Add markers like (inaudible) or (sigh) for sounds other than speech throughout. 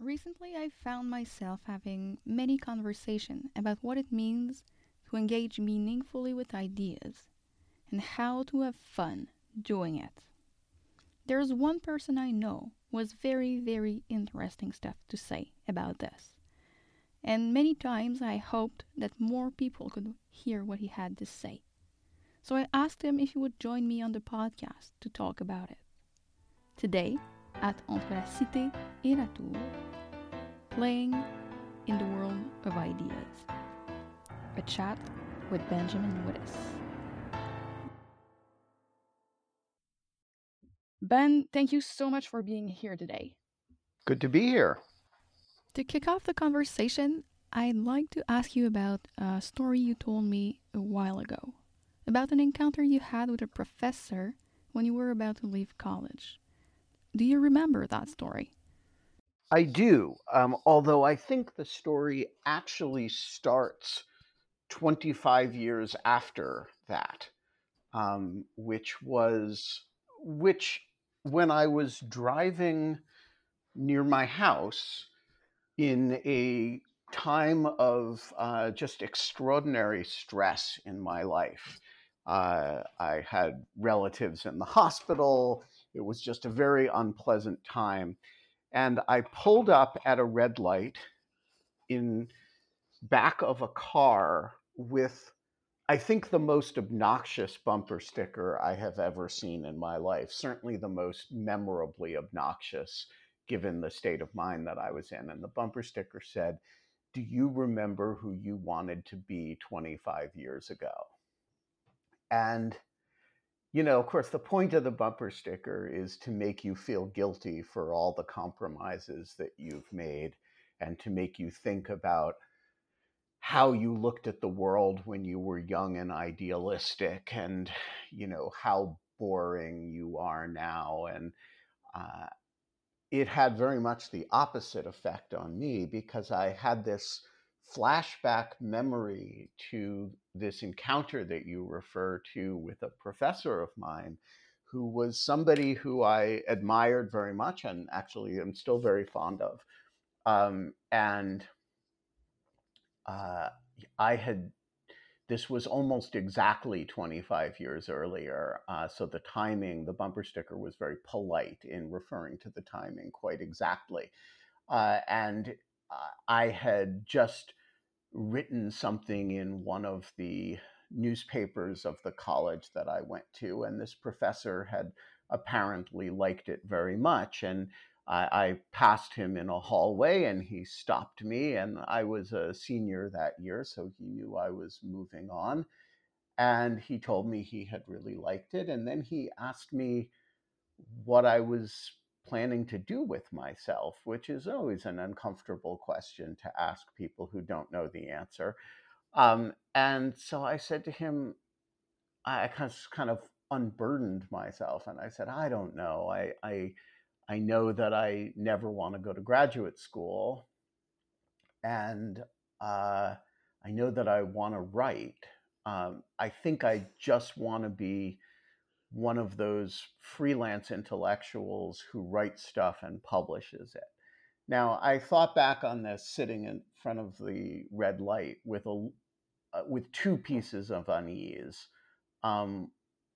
Recently, I've found myself having many conversations about what it means to engage meaningfully with ideas and how to have fun doing it. There's one person I know who has very, very interesting stuff to say about this. And many times I hoped that more people could hear what he had to say. So I asked him if he would join me on the podcast to talk about it. Today, at Entre la Cité et la Tour, playing in the world of ideas. A chat with Benjamin Wittes. Ben, thank you so much for being here today. Good to be here. To kick off the conversation, I'd like to ask you about a story you told me a while ago about an encounter you had with a professor when you were about to leave college. Do you remember that story? I do, um, although I think the story actually starts 25 years after that, um, which was which when I was driving near my house in a time of uh, just extraordinary stress in my life. Uh, I had relatives in the hospital. It was just a very unpleasant time. And I pulled up at a red light in back of a car with I think the most obnoxious bumper sticker I have ever seen in my life, certainly the most memorably obnoxious given the state of mind that I was in. And the bumper sticker said, Do you remember who you wanted to be 25 years ago? And, you know, of course, the point of the bumper sticker is to make you feel guilty for all the compromises that you've made and to make you think about how you looked at the world when you were young and idealistic and you know how boring you are now. And uh, it had very much the opposite effect on me because I had this flashback memory to this encounter that you refer to with a professor of mine who was somebody who I admired very much and actually am still very fond of. Um, and uh, I had this was almost exactly 25 years earlier. Uh, so the timing, the bumper sticker was very polite in referring to the timing quite exactly. Uh, and uh, I had just written something in one of the newspapers of the college that I went to, and this professor had apparently liked it very much. And I, I, passed him in a hallway and he stopped me. And I was a senior that year, so he knew I was moving on. And he told me he had really liked it. And then he asked me what I was planning to do with myself, which is always an uncomfortable question to ask people who don't know the answer. Um, and so I said to him, I kind of unburdened myself and I said, I don't know. I, I I know that I never want to go to graduate school. And uh, I know that I want to write. Um, I think I just want to be one of those freelance intellectuals who writes stuff and publishes it. Now, I thought back on this sitting in front of the red light with a uh, with two pieces of unease, um,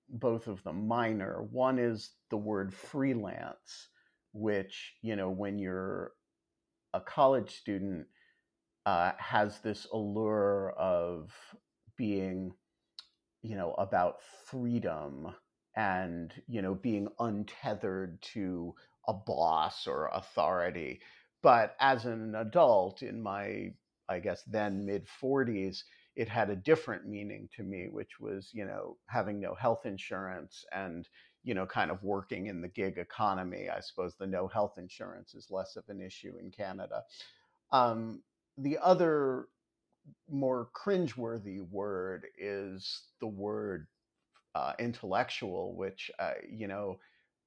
both of them minor. One is the word freelance, which you know when you're a college student uh, has this allure of being you know about freedom and you know being untethered to a boss or authority but as an adult in my i guess then mid 40s it had a different meaning to me which was you know having no health insurance and you know, kind of working in the gig economy. I suppose the no health insurance is less of an issue in Canada. Um, the other more cringeworthy word is the word uh, intellectual, which, uh, you know,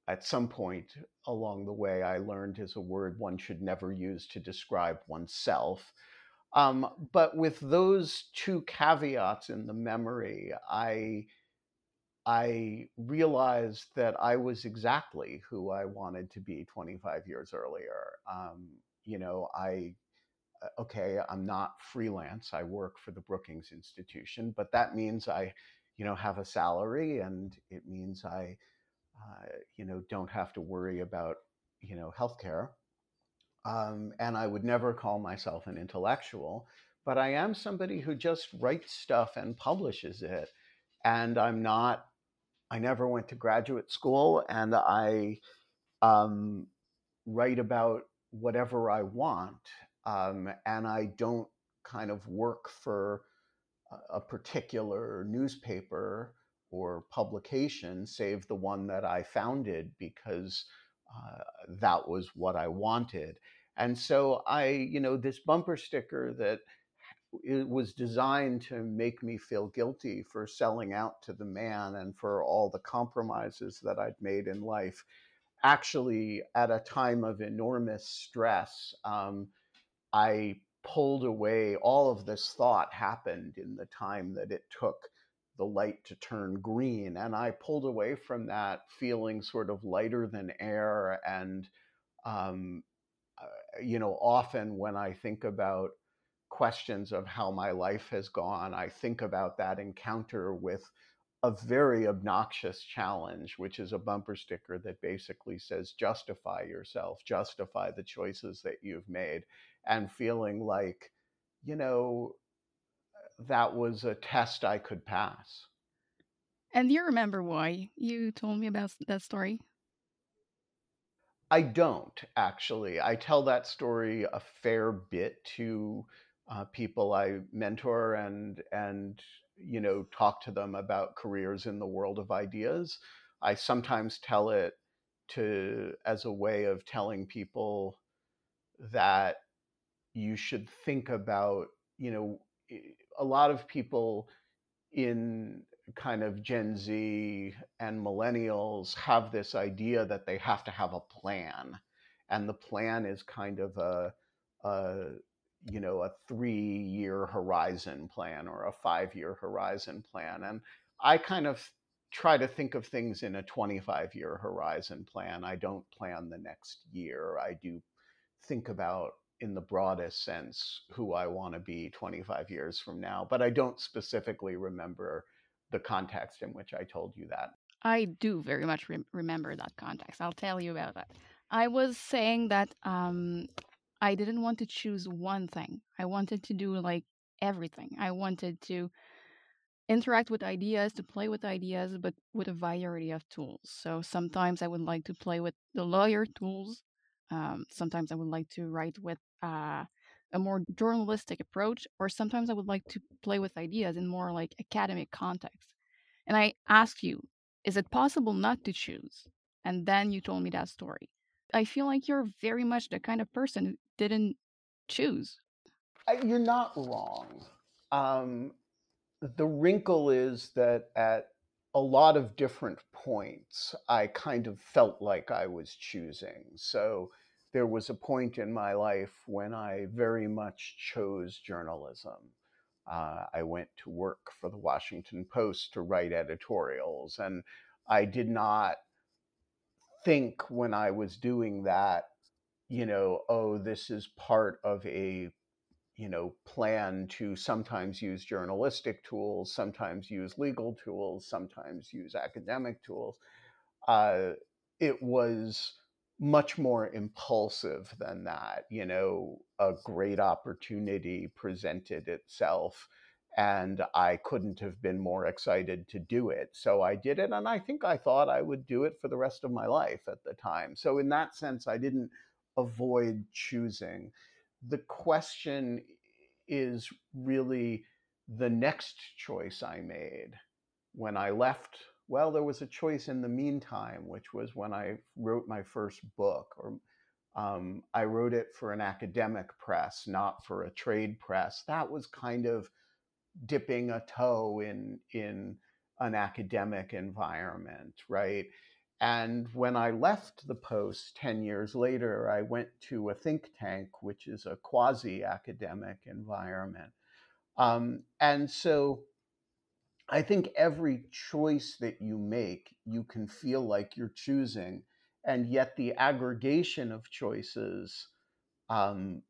at some point along the way, I learned is a word one should never use to describe oneself. Um, but with those two caveats in the memory, I I realized that I was exactly who I wanted to be 25 years earlier. Um, you know, I, uh, okay, I'm not freelance. I work for the Brookings Institution, but that means I, you know, have a salary and it means I, uh, you know, don't have to worry about, you know, healthcare. Um, and I would never call myself an intellectual, but I am somebody who just writes stuff and publishes it. And I'm not, I never went to graduate school and I um, write about whatever I want. Um, and I don't kind of work for a particular newspaper or publication, save the one that I founded because uh, that was what I wanted. And so I, you know, this bumper sticker that it was designed to make me feel guilty for selling out to the man and for all the compromises that I'd made in life. Actually, at a time of enormous stress, um, I pulled away. All of this thought happened in the time that it took the light to turn green. And I pulled away from that feeling sort of lighter than air. And, um, uh, you know, often when I think about questions of how my life has gone, I think about that encounter with a very obnoxious challenge, which is a bumper sticker that basically says, justify yourself, justify the choices that you've made, and feeling like, you know, that was a test I could pass. And do you remember why you told me about that story? I don't actually. I tell that story a fair bit to uh, people I mentor and and you know talk to them about careers in the world of ideas. I sometimes tell it to as a way of telling people that you should think about you know a lot of people in kind of Gen Z and millennials have this idea that they have to have a plan, and the plan is kind of a, a you know a three year horizon plan or a five year horizon plan, and I kind of try to think of things in a 25 year horizon plan. I don't plan the next year. I do think about in the broadest sense who I want to be 25 years from now, but I don't specifically remember the context in which I told you that. I do very much re- remember that context. I'll tell you about that. I was saying that um, I didn't want to choose one thing. I wanted to do like everything. I wanted to interact with ideas, to play with ideas, but with a variety of tools. So sometimes I would like to play with the lawyer tools. Um, sometimes I would like to write with uh, a more journalistic approach, or sometimes I would like to play with ideas in more like academic context. And I asked you, is it possible not to choose? And then you told me that story. I feel like you're very much the kind of person who didn't choose. You're not wrong. Um, the wrinkle is that at a lot of different points, I kind of felt like I was choosing. So there was a point in my life when I very much chose journalism. Uh, I went to work for the Washington Post to write editorials, and I did not think when I was doing that, you know, oh, this is part of a you know plan to sometimes use journalistic tools sometimes use legal tools sometimes use academic tools uh, it was much more impulsive than that. You know, a great opportunity presented itself, and I couldn't have been more excited to do it. So I did it, and I think I thought I would do it for the rest of my life at the time. So, in that sense, I didn't avoid choosing. The question is really the next choice I made when I left well, there was a choice in the meantime, which was when I wrote my first book, or um, I wrote it for an academic press, not for a trade press. That was kind of dipping a toe in in an academic environment, right? And when I left the post 10 years later, I went to a think tank, which is a quasi academic environment. Um, and so I think every choice that you make, you can feel like you're choosing, and yet the aggregation of choices, um,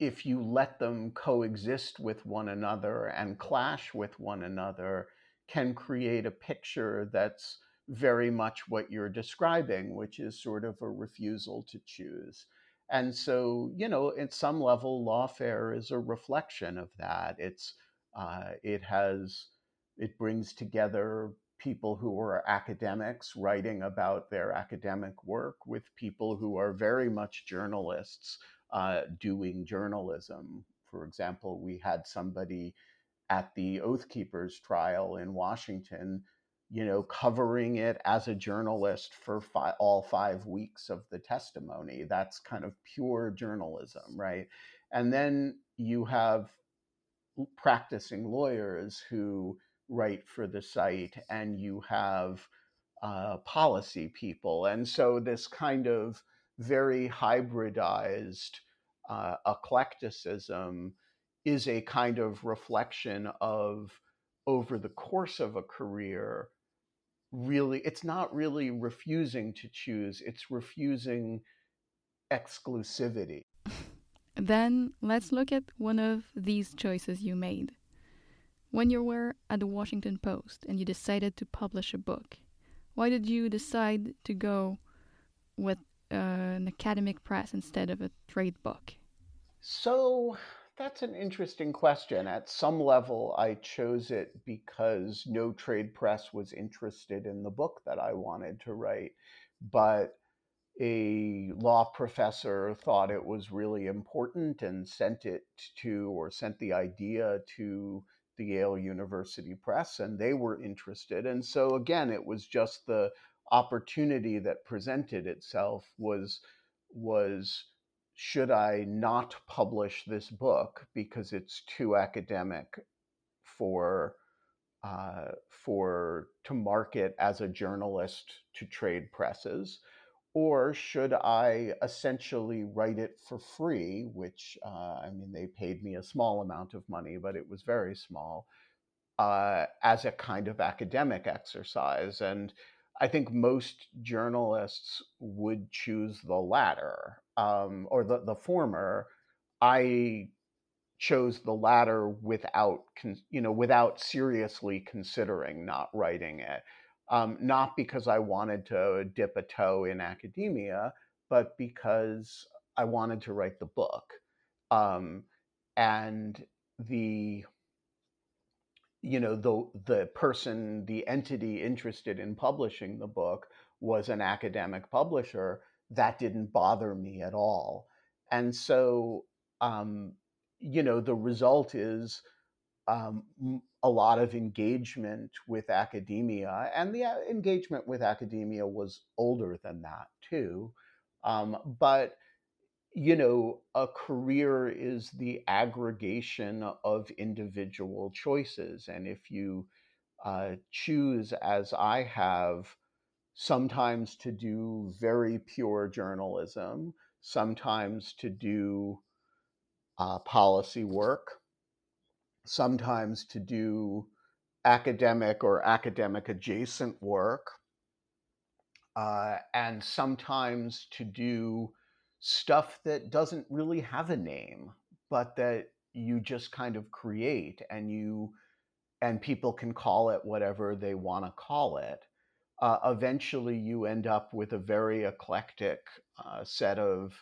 if you let them coexist with one another and clash with one another, can create a picture that's very much what you're describing, which is sort of a refusal to choose. And so, you know, at some level, lawfare is a reflection of that. It's uh, it has it brings together people who are academics writing about their academic work with people who are very much journalists uh, doing journalism. For example, we had somebody at the Oath Keepers trial in Washington you know, covering it as a journalist for fi- all five weeks of the testimony. That's kind of pure journalism, right? And then you have practicing lawyers who write for the site, and you have uh, policy people. And so this kind of very hybridized uh, eclecticism is a kind of reflection of over the course of a career really it's not really refusing to choose it's refusing exclusivity. Then let's look at one of these choices you made. When you were at the washington post and you decided to publish a book why did you decide to go with uh, an academic press instead of a trade book? So that's an interesting question. At some level, I chose it because no trade press was interested in the book that I wanted to write. But a law professor thought it was really important and sent it to, or sent the idea to the Yale University Press, and they were interested. And so, again, it was just the opportunity that presented itself was was should I not publish this book because it's too academic for uh, for to market as a journalist to trade presses, or should I essentially write it for free? Which uh, I mean, they paid me a small amount of money, but it was very small uh, as a kind of academic exercise and. I think most journalists would choose the latter um, or the, the former. I chose the latter without, you know, without seriously considering not writing it. Um, not because I wanted to dip a toe in academia, but because I wanted to write the book. Um, and the you know the the person the entity interested in publishing the book was an academic publisher that didn't bother me at all and so um, you know the result is um, a lot of engagement with academia and the uh, engagement with academia was older than that too um, but you know, a career is the aggregation of individual choices. And if you uh, choose, as I have, sometimes to do very pure journalism, sometimes to do uh, policy work, sometimes to do academic or academic adjacent work, uh, and sometimes to do stuff that doesn't really have a name, but that you just kind of create and you and people can call it whatever they want to call it. Uh, eventually, you end up with a very eclectic uh, set of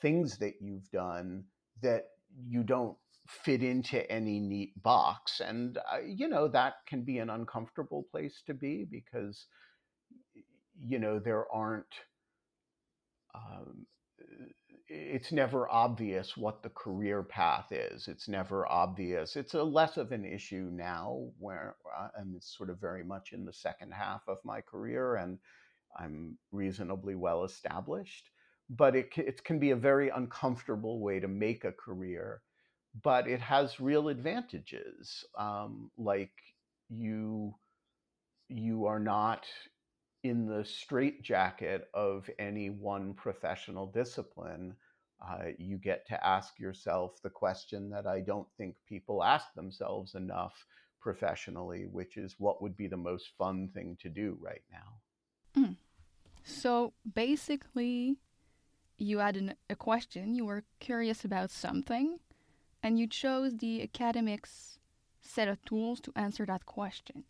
things that you've done that you don't fit into any neat box. And, uh, you know, that can be an uncomfortable place to be because, you know, there aren't um, it's never obvious what the career path is. It's never obvious. It's a less of an issue now where uh, I'm sort of very much in the second half of my career and I'm reasonably well established. But it, it can be a very uncomfortable way to make a career. But it has real advantages, um, like you you are not in the straitjacket of any one professional discipline, uh, you get to ask yourself the question that I don't think people ask themselves enough, professionally, which is what would be the most fun thing to do right now. Mm. So basically, you had an, a question, you were curious about something, and you chose the academics set of tools to answer that question.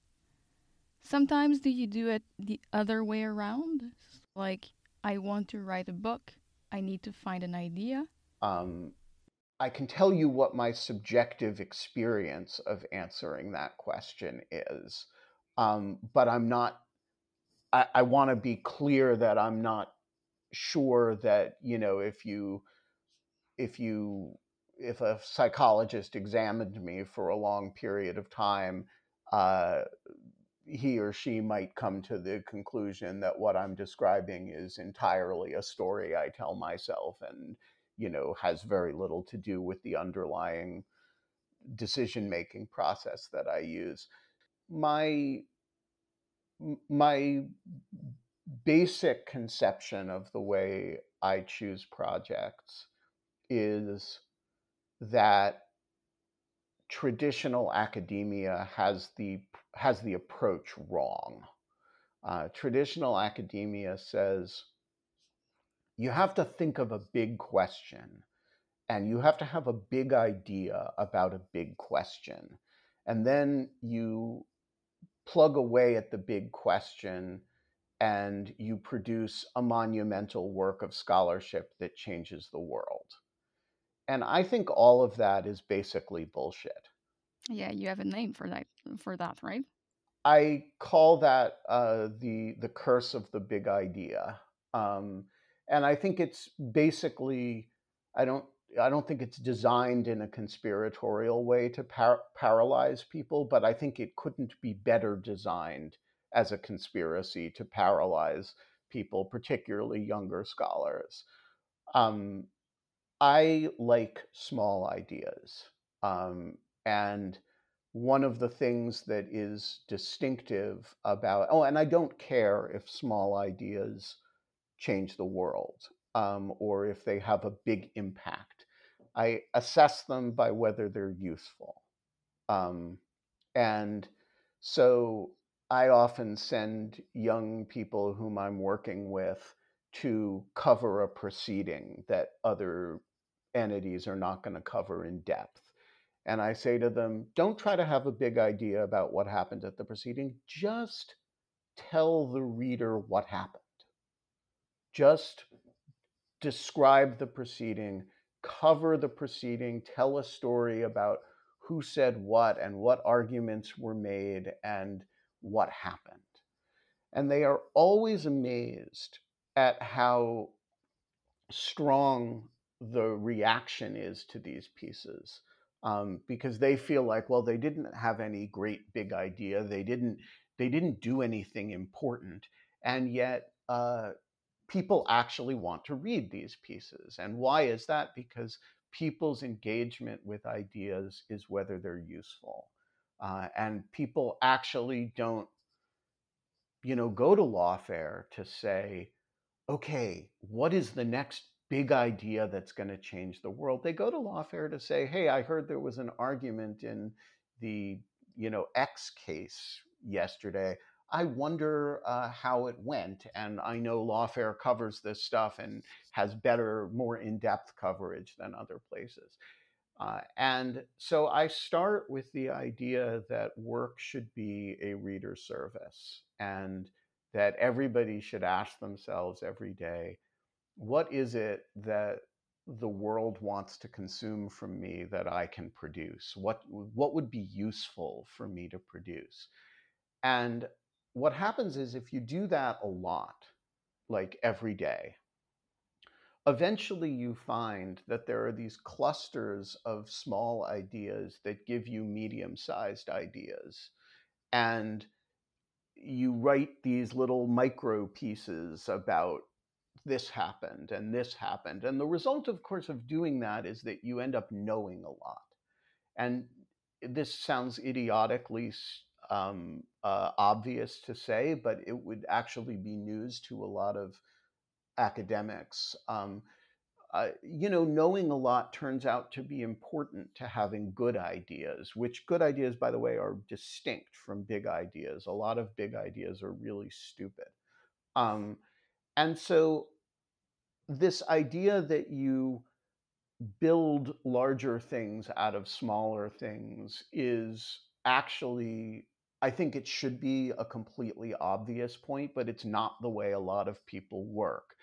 Sometimes do you do it the other way around? Like, I want to write a book, I need to find an idea. Um, I can tell you what my subjective experience of answering that question is, um, but I'm not. I, I want to be clear that I'm not sure that you know if you if you if a psychologist examined me for a long period of time, uh, he or she might come to the conclusion that what I'm describing is entirely a story I tell myself and you know has very little to do with the underlying decision making process that I use. My my basic conception of the way I choose projects is that traditional academia has the has the approach wrong. Uh, traditional academia says you have to think of a big question and you have to have a big idea about a big question. And then you plug away at the big question and you produce a monumental work of scholarship that changes the world. And I think all of that is basically bullshit. Yeah, you have a name for that for that, right? I call that uh, the the curse of the big idea. Um, and I think it's basically I don't I don't think it's designed in a conspiratorial way to par- paralyze people, but I think it couldn't be better designed as a conspiracy to paralyze people, particularly younger scholars. Um, I like small ideas, um, and one of the things that is distinctive about oh, and I don't care if small ideas change the world um, or if they have a big impact. I assess them by whether they're useful. Um, and so I often send young people whom I'm working with to cover a proceeding that other entities are not going to cover in depth. And I say to them, don't try to have a big idea about what happened at the proceeding. Just tell the reader what happened just describe the proceeding, cover the proceeding, tell a story about who said what and what arguments were made and what happened. And they are always amazed at how strong the reaction is to these pieces. Um, because they feel like, well, they didn't have any great big idea. They didn't. They didn't do anything important, and yet uh, people actually want to read these pieces. And why is that? Because people's engagement with ideas is whether they're useful. Uh, and people actually don't, you know, go to lawfare to say, okay, what is the next big idea that's going to change the world? They go to lawfare to say, hey, I heard there was an argument in the, you know, X case yesterday. I wonder uh, how it went. And I know Lawfare covers this stuff and has better, more in depth coverage than other places. Uh, and so I start with the idea that work should be a reader service and that everybody should ask themselves every day what is it that the world wants to consume from me that I can produce? What, what would be useful for me to produce? And what happens is if you do that a lot, like every day, eventually you find that there are these clusters of small ideas that give you medium sized ideas. And you write these little micro pieces about this happened and this happened. And the result, of course, of doing that is that you end up knowing a lot. And this sounds idiotically um, uh, obvious to say, but it would actually be news to a lot of academics. Um, uh, you know, knowing a lot turns out to be important to having good ideas, which good ideas, by the way, are distinct from big ideas. A lot of big ideas are really stupid. Um, and so, this idea that you build larger things out of smaller things is actually I think it should be a completely obvious point, but it's not the way a lot of people work.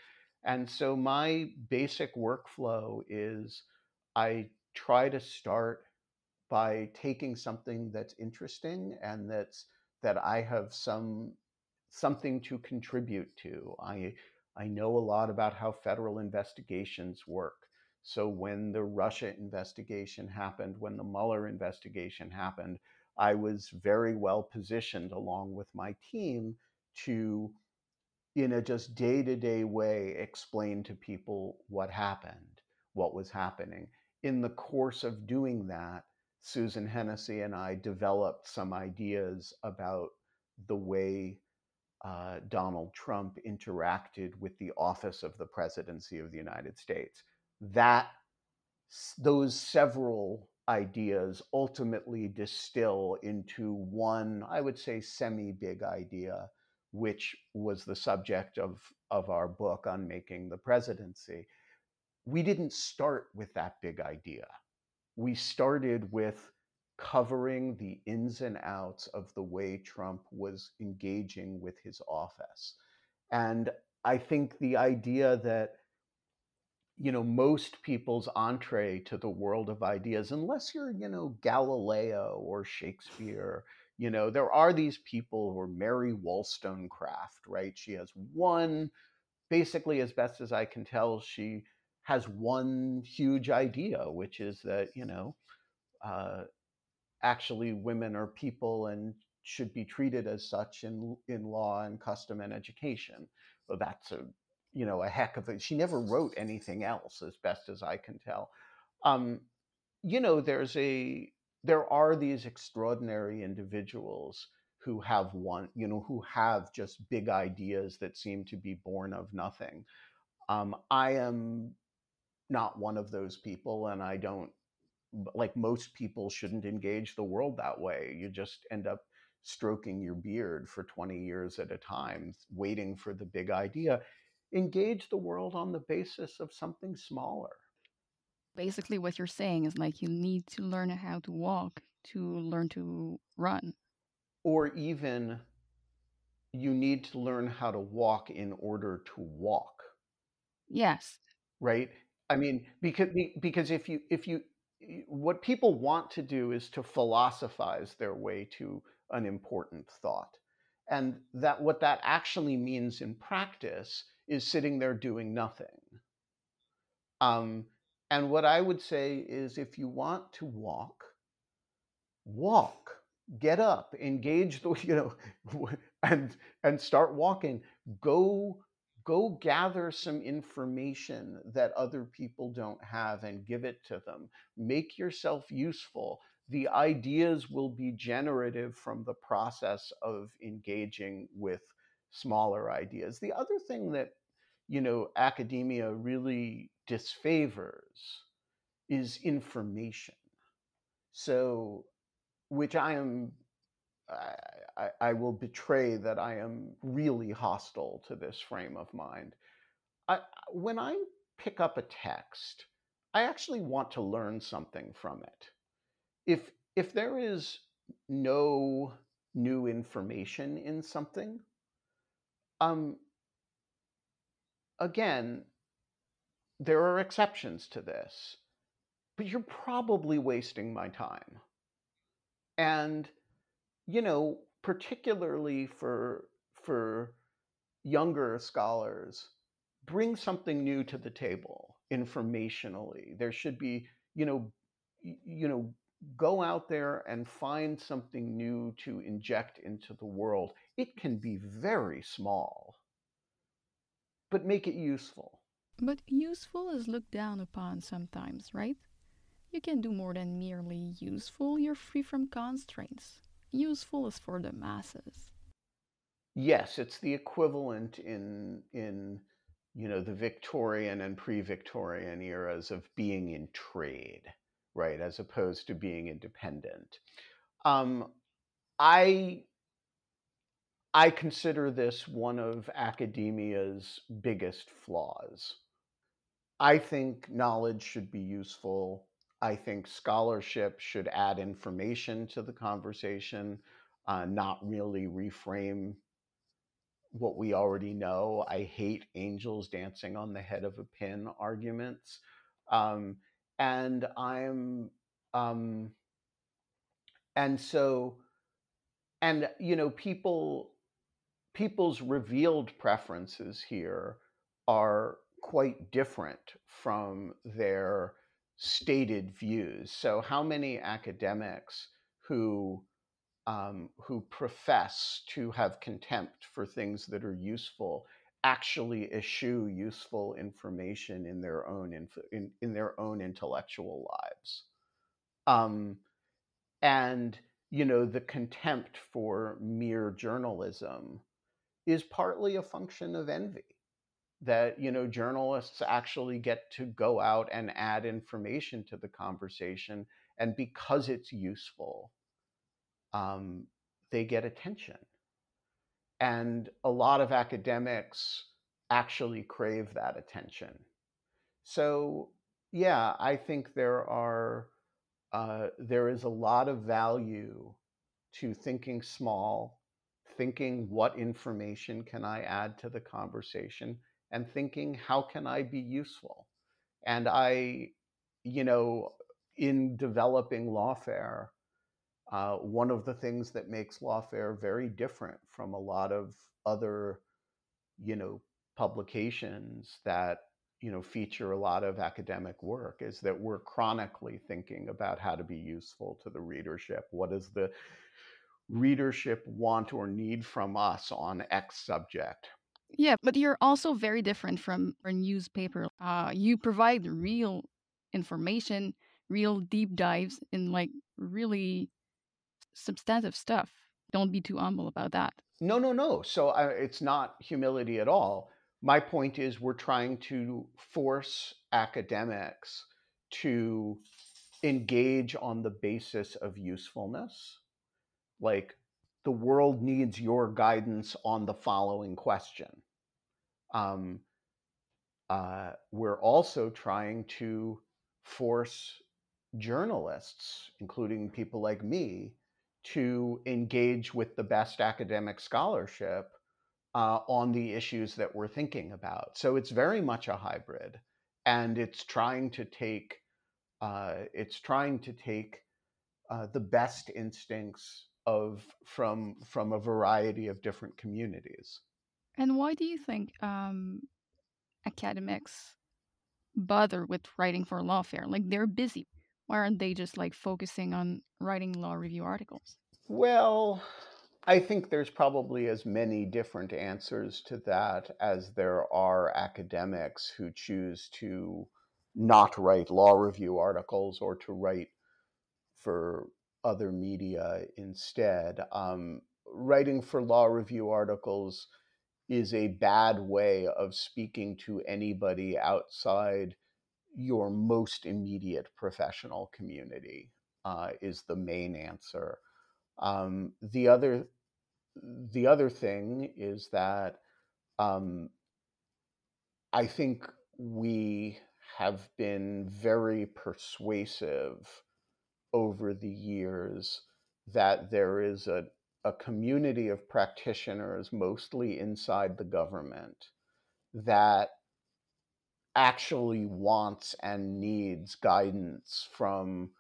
And so my basic workflow is I try to start by taking something that's interesting and that's that I have some something to contribute to. I I know a lot about how federal investigations work. So when the Russia investigation happened, when the Mueller investigation happened, I was very well positioned along with my team to in a just day to day way, explain to people what happened, what was happening. In the course of doing that, Susan Hennessey and I developed some ideas about the way uh, Donald Trump interacted with the office of the presidency of the United States. That those several ideas ultimately distill into one, I would say, semi big idea which was the subject of, of our book Unmaking the Presidency, we didn't start with that big idea. We started with covering the ins and outs of the way Trump was engaging with his office. And I think the idea that you know most people's entree to the world of ideas unless you're you know galileo or shakespeare you know there are these people who are mary wollstonecraft right she has one basically as best as i can tell she has one huge idea which is that you know uh, actually women are people and should be treated as such in in law and custom and education so that's a you know a heck of a she never wrote anything else as best as i can tell um, you know there's a there are these extraordinary individuals who have one, you know, who have just big ideas that seem to be born of nothing. Um, I am not one of those people, and I don't, like most people, shouldn't engage the world that way. You just end up stroking your beard for 20 years at a time, waiting for the big idea. Engage the world on the basis of something smaller. Basically what you're saying is like you need to learn how to walk to learn to run. Or even you need to learn how to walk in order to walk. Yes. Right? I mean because because if you if you what people want to do is to philosophize their way to an important thought. And that what that actually means in practice is sitting there doing nothing. Um, and what I would say is if you want to walk, walk, get up, engage the, (laughs) you know, and and start walking. Go go gather some information that other people don't have and give it to them. Make yourself useful. The ideas will be generative from the process of engaging with smaller ideas. The other thing that you know academia really disfavors is information. So, which I am, I, I, will betray that I am really hostile to this frame of mind. I, when I pick up a text, I actually want to learn something from it. If if there is no new information in something, um, again, there are exceptions to this, but you're probably wasting my time. And, you know, particularly for, for younger scholars, bring something new to the table informationally. There should be, you know, you know, go out there and find something new to inject into the world. It can be very small, but make it useful. But useful is looked down upon sometimes, right? You can do more than merely useful, you're free from constraints. Useful is for the masses. Yes, it's the equivalent in in you know, the Victorian and pre-Victorian eras of being in trade, right, as opposed to being independent. Um, I I consider this one of academia's biggest flaws. I think knowledge should be useful. I think scholarship should add information to the conversation, uh, not really reframe what we already know. I hate angels dancing on the head of a pin arguments. Um, and I'm, um, and so, and, you know, people, people's revealed preferences here are quite different from their stated views. So, how many academics who um, who profess to have contempt for things that are useful actually eschew useful information in their own inf- in, in their own intellectual lives um, and you know the contempt for mere journalism is partly a function of envy that you know journalists actually get to go out and add information to the conversation and because it's useful um, they get attention. And a lot of academics actually crave that attention. So, yeah, I think there are uh, there is a lot of value to thinking small, thinking what information can I add to the conversation, and thinking how can I be useful. And I, you know, in developing lawfare, uh, one of the things that makes lawfare very different from a lot of other, you know, publications that you know feature a lot of academic work is that we're chronically thinking about how to be useful to the readership. What does the readership want or need from us on X subject? Yeah, but you're also very different from a newspaper. Uh, you provide real information, real deep dives in like really substantive stuff. Don't be too humble about that. No, no, no. So it's not humility at all. My point is, we're trying to force academics to engage on the basis of usefulness. Like, the world needs your guidance on the following question. Um, uh, we're also trying to force journalists, including people like me, to engage with the best academic scholarship uh, on the issues that we're thinking about. So it's very much a hybrid, and it's trying to take uh, it's trying to take uh, the best instincts of from from a variety of different communities. And why do you think um, academics bother with writing for lawfare? Like they're busy. Why aren't they just like focusing on writing law review articles? Well, I think there's probably as many different answers to that as there are academics who choose to not write law review articles or to write for other media instead. Um, writing for law review articles is a bad way of speaking to anybody outside your most immediate professional community uh, is the main answer. Um, the other the other thing is that um, I think we have been very persuasive over the years that there is a, a community of practitioners, mostly inside the government, that actually wants and needs guidance from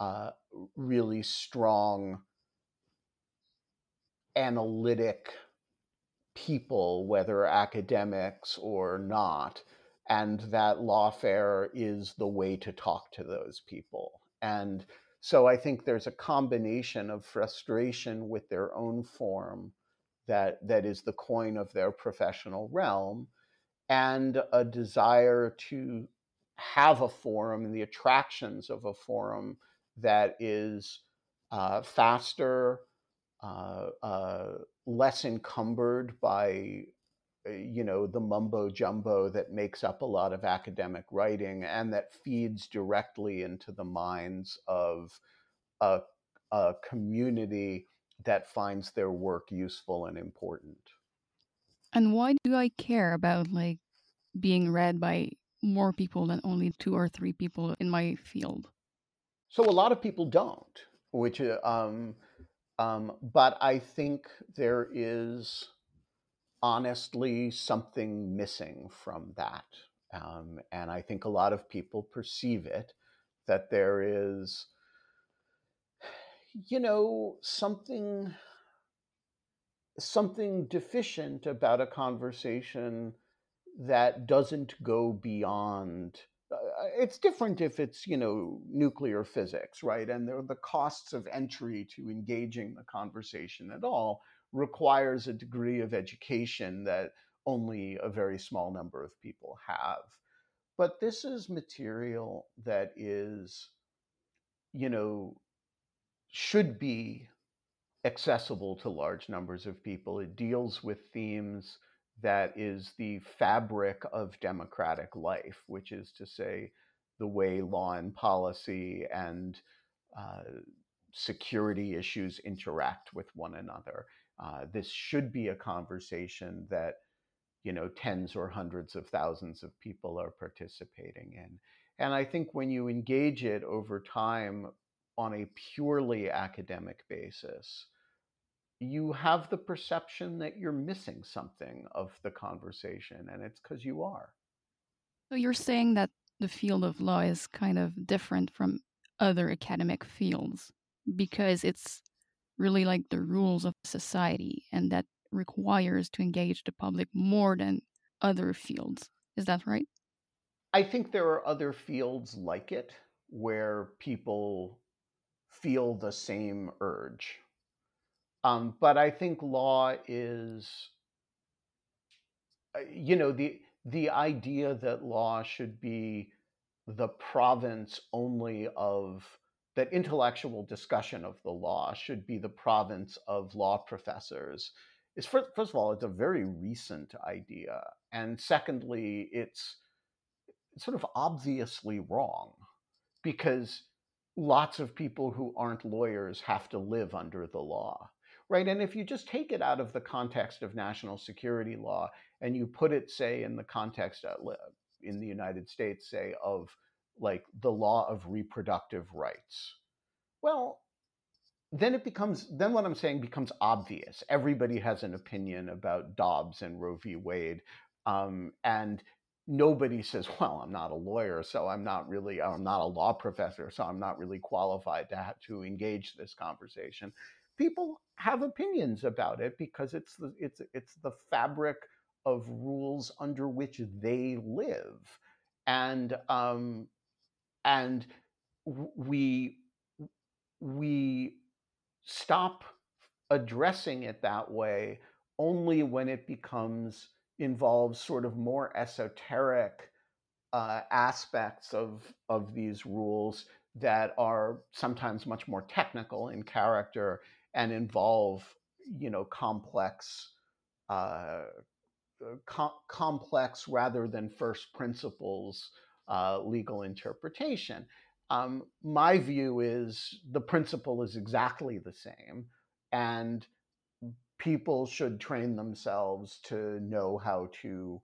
uh, really strong analytic people, whether academics or not, and that lawfare is the way to talk to those people. And so I think there's a combination of frustration with their own form that, that is the coin of their professional realm and a desire to have a forum and the attractions of a forum that is uh, faster, uh, uh, less encumbered by you know the mumbo jumbo that makes up a lot of academic writing and that feeds directly into the minds of a, a community that finds their work useful and important. And why do i care about like being read by more people than only two or three people in my field? So a lot of people don't which uh, um, um, but i think there is honestly something missing from that. Um, and I think a lot of people perceive it that there is, you know, something something deficient about a conversation that doesn't go beyond uh, it's different if it's you know nuclear physics right and there are the costs of entry to engaging the conversation at all requires a degree of education that only a very small number of people have. But this is material that is, you know, should be accessible to large numbers of people. It deals with themes that is the fabric of democratic life, which is to say, the way law and policy and uh, security issues interact with one another. Uh, this should be a conversation that you know tens or hundreds of thousands of people are participating in. And i think when you engage it over time on a purely academic basis you have the perception that you're missing something of the conversation and it's because you are. So you're saying that the field of law is kind of different from other academic fields because it's really like the rules of society and that requires to engage the public more than other fields. Is that right? I think there are other fields like it where people feel the same urge. Um, but I think law is, uh, you know, the the idea that law should be the province only of that intellectual discussion of the law should be the province of law professors is first, first of all it's a very recent idea and secondly it's sort of obviously wrong because lots of people who aren't lawyers have to live under the law right? And if you just take it out of the context of national security law and you put it say in the context uh, in the united states say of like the law of reproductive rights. Well, then it becomes then what I'm saying becomes obvious. Everybody has an opinion about Dobbs and Roe v. Wade, um, and nobody says, (laughs) "Well, I'm not a lawyer, so I'm not really I'm not a law professor, so I'm not really qualified to have to engage this conversation." People have opinions about it because it's the it's it's the fabric of rules under which they live, and um, and we we stop addressing it that way only when it becomes involves sort of more esoteric uh, aspects of of these rules that are sometimes much more technical in character and involve you know complex uh, com- complex rather than first principles uh, legal interpretation. Um, my view is the principle is exactly the same, and people should train themselves to know how to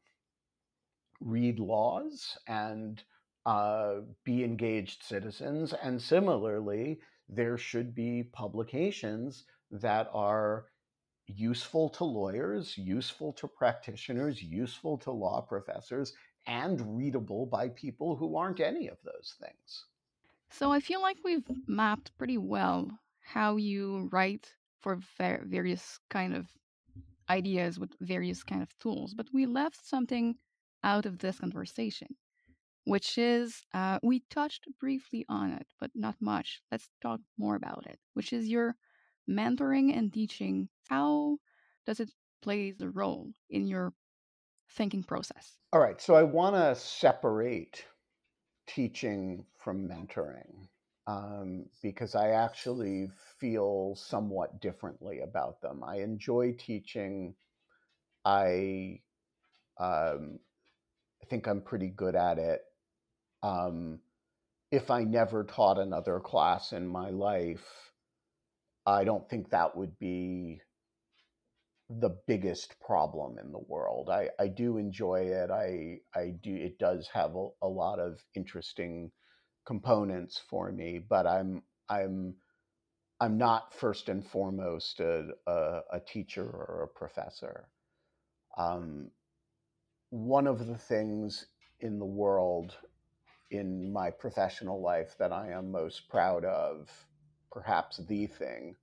read laws and uh, be engaged citizens. And similarly, there should be publications that are useful to lawyers, useful to practitioners, useful to law professors, and readable by people who aren't any of those things. So I feel like we've mapped pretty well how you write for various kind of ideas with various kind of tools, but we left something out of this conversation, which is uh, we touched briefly on it, but not much. Let's talk more about it, which is your mentoring and teaching. How does it play the role in your thinking process? All right. So I want to separate teaching from mentoring um, because I actually feel somewhat differently about them. I enjoy teaching. I Um, I think I'm pretty good at it. Um, if I never taught another class in my life, I don't think that would be the biggest problem in the world. I, I do enjoy it. I I do it does have a, a lot of interesting components for me, but I'm I'm I'm not first and foremost a, a, a teacher or a professor. Um, one of the things in the world in my professional life that I am most proud of, perhaps the thing,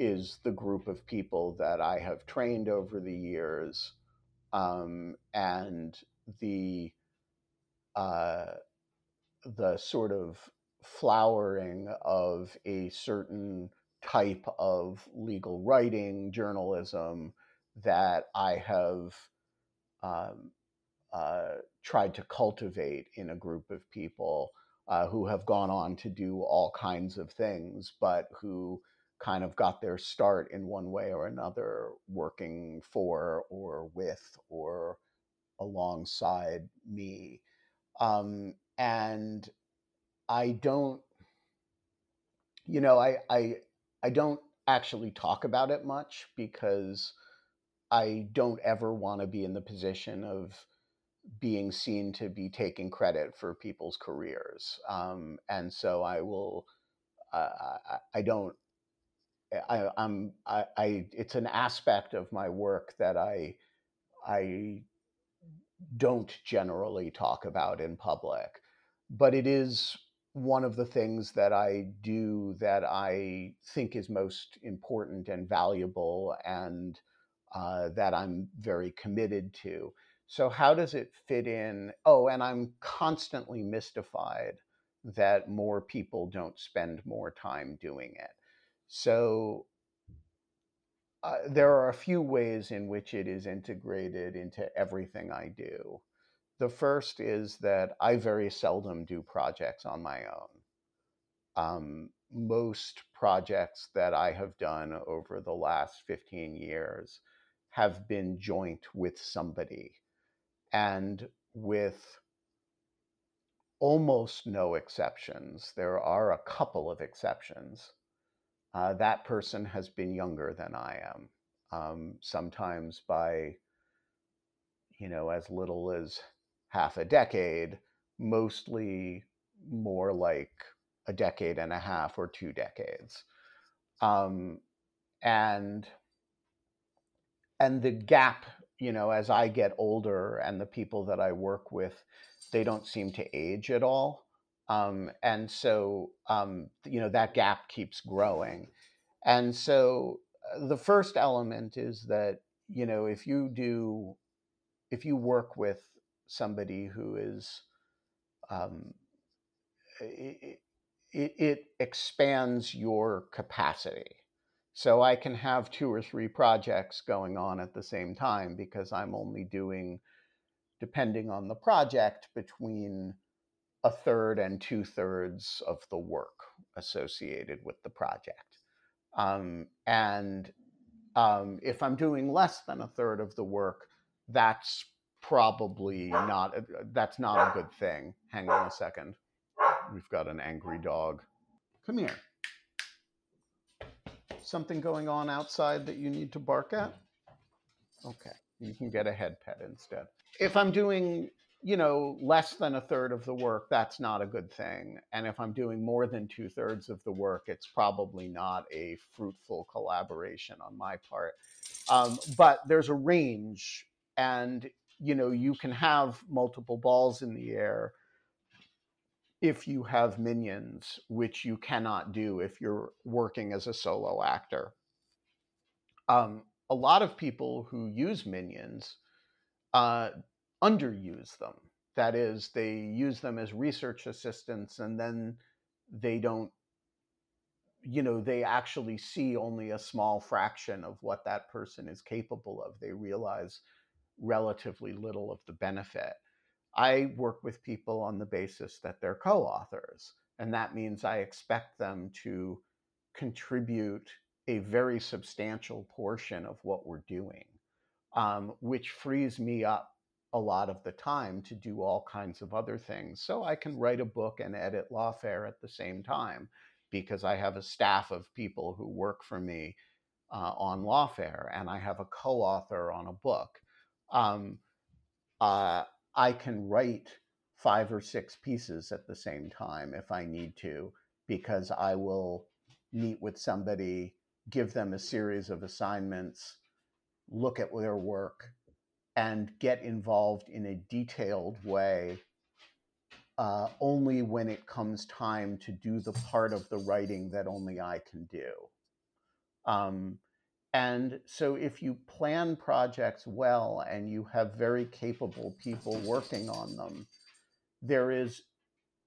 is the group of people that I have trained over the years um, and the uh, the sort of flowering of a certain type of legal writing journalism that I have um, uh, tried to cultivate in a group of people uh, who have gone on to do all kinds of things, but who kind of got their start in one way or another working for or with or alongside me. Um, and I don't, you know, I, I, I don't actually talk about it much because I don't ever want to be in the position of being seen to be taking credit for people's careers. Um, and so I will, uh, I, I don't, I, I'm, I, I, it's an aspect of my work that I, I don't generally talk about in public, but it is one of the things that I do that I think is most important and valuable and uh, that I'm very committed to. So, how does it fit in? Oh, and I'm constantly mystified that more people don't spend more time doing it. So, uh, there are a few ways in which it is integrated into everything I do. The first is that I very seldom do projects on my own. Um, most projects that I have done over the last 15 years have been joint with somebody and with almost no exceptions, there are a couple of exceptions. Uh, that person has been younger than I am, um, sometimes by, you know, as little as half a decade, mostly more like a decade and a half or two decades. Um, and and the gap you know, as I get older and the people that I work with, they don't seem to age at all. Um, and so, um, you know, that gap keeps growing. And so uh, the first element is that, you know, if you do, if you work with somebody who is, um, it, it, it expands your capacity so I can have two or three projects going on at the same time because I'm only doing, depending on the project, between a third and two thirds of the work associated with the project. Um, and um, if I'm doing less than a third of the work, that's probably not that's not a good thing. Hang on a second. We've got an angry dog. Come here something going on outside that you need to bark at? Okay, you can get a head pet instead. If I'm doing, you know, less than a third of the work, that's not a good thing. And if I'm doing more than two thirds of the work, it's probably not a fruitful collaboration on my part. Um, but there's a range, and you know, you can have multiple balls in the air if you have minions, which you cannot do if you're working as a solo actor. Um, a lot of people who use minions uh, underuse them. That is, they use them as research assistants and then they don't, you know, they actually see only a small fraction of what that person is capable of. They realize relatively little of the benefit. I work with people on the basis that they're co authors. And that means I expect them to contribute a very substantial portion of what we're doing, um, which frees me up a lot of the time to do all kinds of other things. So I can write a book and edit Lawfare at the same time because I have a staff of people who work for me uh, on Lawfare and I have a co author on a book. Um, uh, I can write five or six pieces at the same time if I need to, because I will meet with somebody, give them a series of assignments, look at their work, and get involved in a detailed way uh, only when it comes time to do the part of the writing that only I can do. Um, and so, if you plan projects well and you have very capable people working on them, there is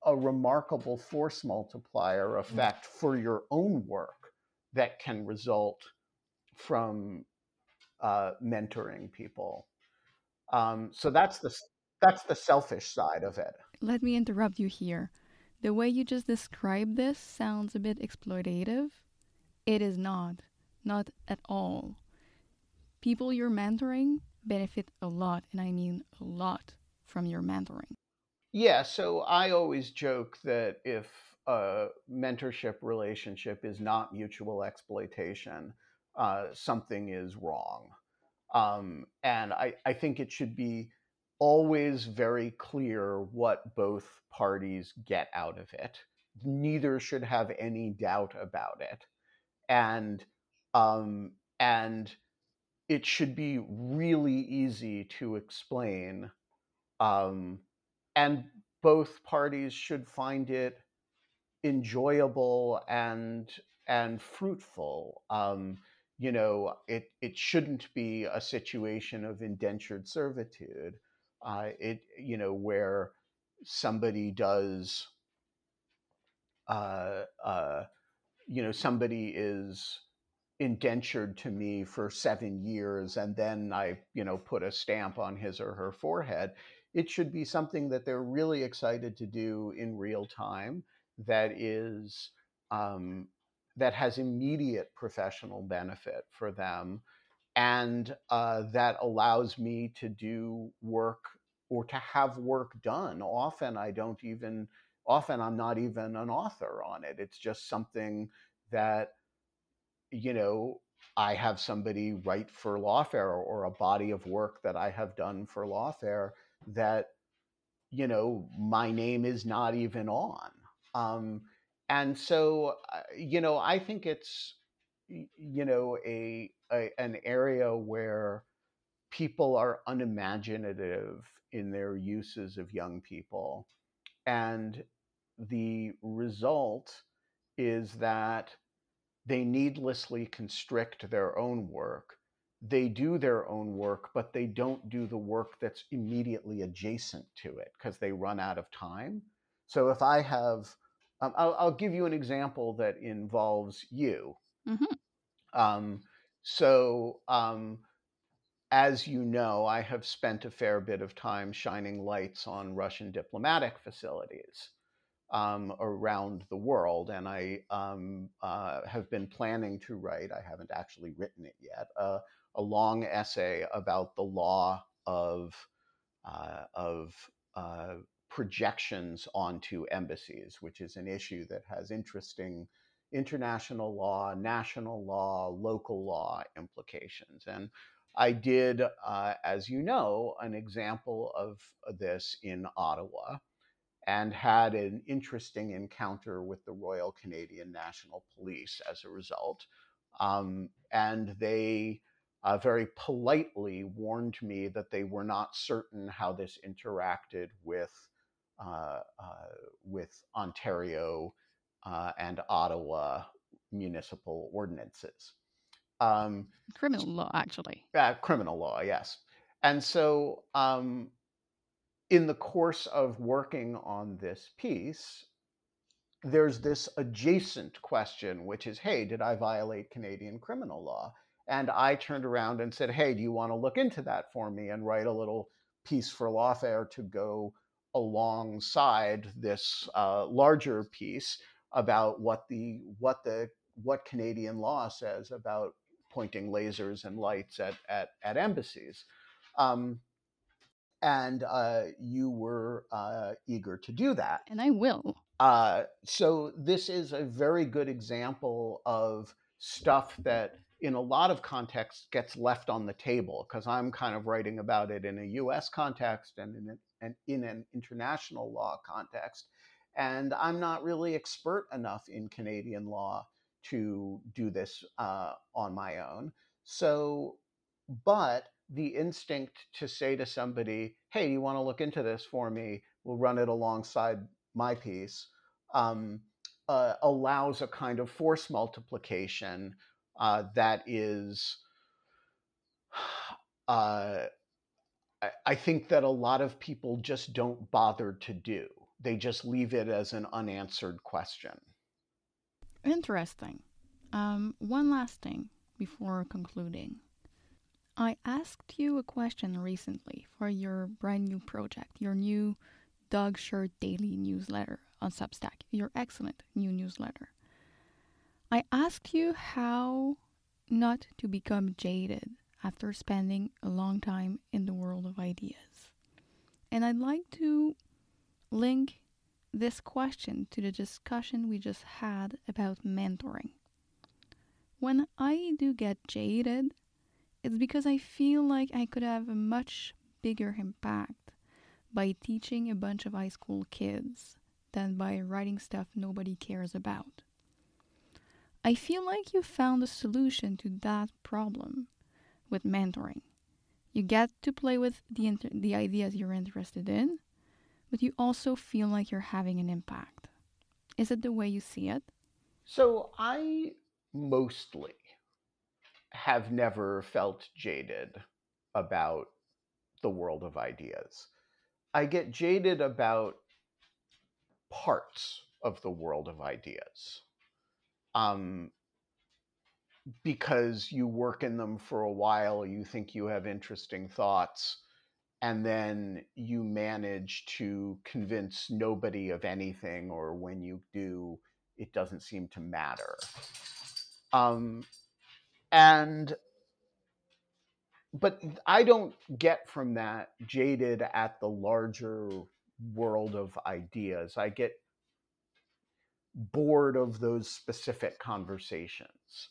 a remarkable force multiplier mm. effect for your own work that can result from uh, mentoring people. Um, so that's the that's the selfish side of it. Let me interrupt you here. The way you just described this sounds a bit exploitative. It is not, not at all. People you're mentoring benefit a lot, and I mean a lot, from your mentoring. Yeah, so I always joke that if a mentorship relationship is not mutual exploitation, uh, something is wrong. Um, and I, I think it should be always very clear what both parties get out of it. Neither should have any doubt about it. And um, and it should be really easy to explain. Um, and both parties should find it enjoyable and and fruitful. Um, you know, it it shouldn't be a situation of indentured servitude. Uh, it you know where somebody does, uh, uh, you know, somebody is indentured to me for seven years, and then I you know put a stamp on his or her forehead. It should be something that they're really excited to do in real time. That is um, that has immediate professional benefit for them and uh, that allows me to do work or to have work done. Often i don't even often i'm not even an author on it. It's just something that you know i have somebody write for lawfare or a body of work that i have done for lawfare that you know my name is not even on. Um, and so uh, you know i think it's you know a, a, an area where people are unimaginative in their uses of young people. And the result is that they needlessly constrict their own work. They do their own work but they don't do the work that's immediately adjacent to it because they run out of time. So if i have um, I'll, I'll, give you an example that involves you. Mm-hmm. Um, so, um, as you know, I have spent a fair bit of time shining lights on Russian diplomatic facilities um, around the world, and I um, uh, have been planning to write. I haven't actually written it yet. Uh, a long essay about the law of uh, of uh, projections onto embassies, which is an issue that has interesting international law, national law, local law implications. And I did, uh, as you know, an example of this in Ottawa and had an interesting encounter with the Royal Canadian National Police as a result. Um, and they uh, very politely warned me that they were not certain how this interacted with with Ontario uh, and Ottawa municipal ordinances. Um, criminal law, actually. Uh, criminal law, yes. And so, um, in the course of working on this piece, there's this adjacent question, which is hey, did I violate Canadian criminal law? And I turned around and said, hey, do you want to look into that for me and write a little piece for Lawfare to go alongside this uh, larger piece about what the what the what Canadian law says about pointing lasers and lights at at, at embassies. Um, and uh, you were uh, eager to do that. And I will. Uh, so this is a very good example of stuff that in a lot of contexts gets left on the table because I'm kind of writing about it in a US context and in an, in an international law context. And I'm not really expert enough in Canadian law to do this uh, on my own. So, but the instinct to say to somebody, hey, you want to look into this for me? We'll run it alongside my piece, um, uh, allows a kind of force multiplication uh, that is, (sighs) uh, I, I think that a lot of people just don't bother to do. They just leave it as an unanswered question. Interesting. Um, one last thing before concluding. I asked you a question recently for your brand new project, your new Dog Shirt Daily newsletter on Substack, your excellent new newsletter. I asked you how not to become jaded after spending a long time in the world of ideas. And I'd like to link this question to the discussion we just had about mentoring. When I do get jaded, it's because I feel like I could have a much bigger impact by teaching a bunch of high school kids than by writing stuff nobody cares about. I feel like you found a solution to that problem with mentoring. You get to play with the, inter- the ideas you're interested in, but you also feel like you're having an impact. Is it the way you see it? So I mostly have never felt jaded about the world of ideas. I get jaded about parts of the world of ideas. Um, because you work in them for a while, you think you have interesting thoughts, and then you manage to convince nobody of anything, or when you do, it doesn't seem to matter. Um, and but I don't get from that jaded at the larger world of ideas. I get bored of those specific conversations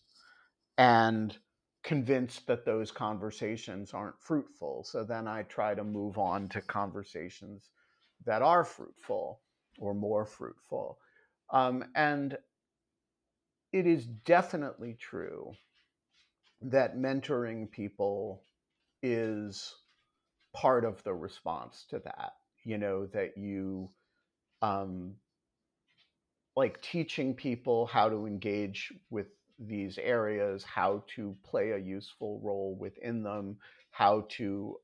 and convinced that those conversations aren't fruitful. So then I try to move on to conversations that are fruitful or more fruitful. Um, and it is definitely true that mentoring people is part of the response to that you know that you um like teaching people how to engage with these areas how to play a useful role within them how to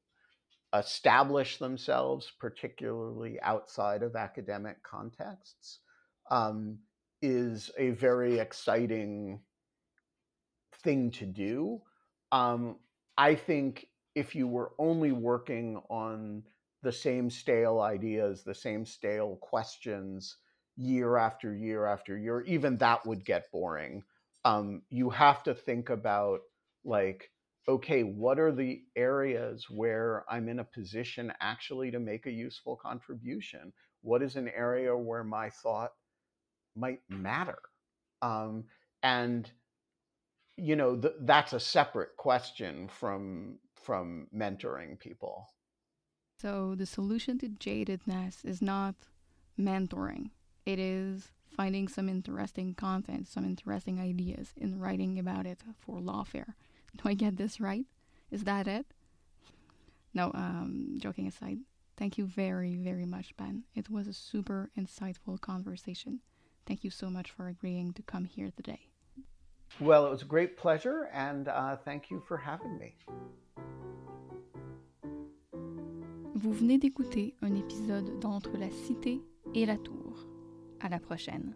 establish themselves particularly outside of academic contexts um, is a very exciting thing to do. Um, I think if you were only working on the same stale ideas, the same stale questions year after year after year, even that would get boring. Um, you have to think about like, okay, what are the areas where I'm in a position actually to make a useful contribution? What is an area where my thought might matter? Um, and you know th- that's a separate question from from mentoring people so the solution to jadedness is not mentoring it is finding some interesting content some interesting ideas and writing about it for lawfare. (laughs) Do i get this right? Is that it? No um joking aside thank you very very much ben. It was a super insightful conversation. Thank you so much for agreeing to come here today. Well, it was a great pleasure, and uh, thank you for having me. Vous venez d'écouter un épisode d'Entre la Cité et la Tour. À la prochaine.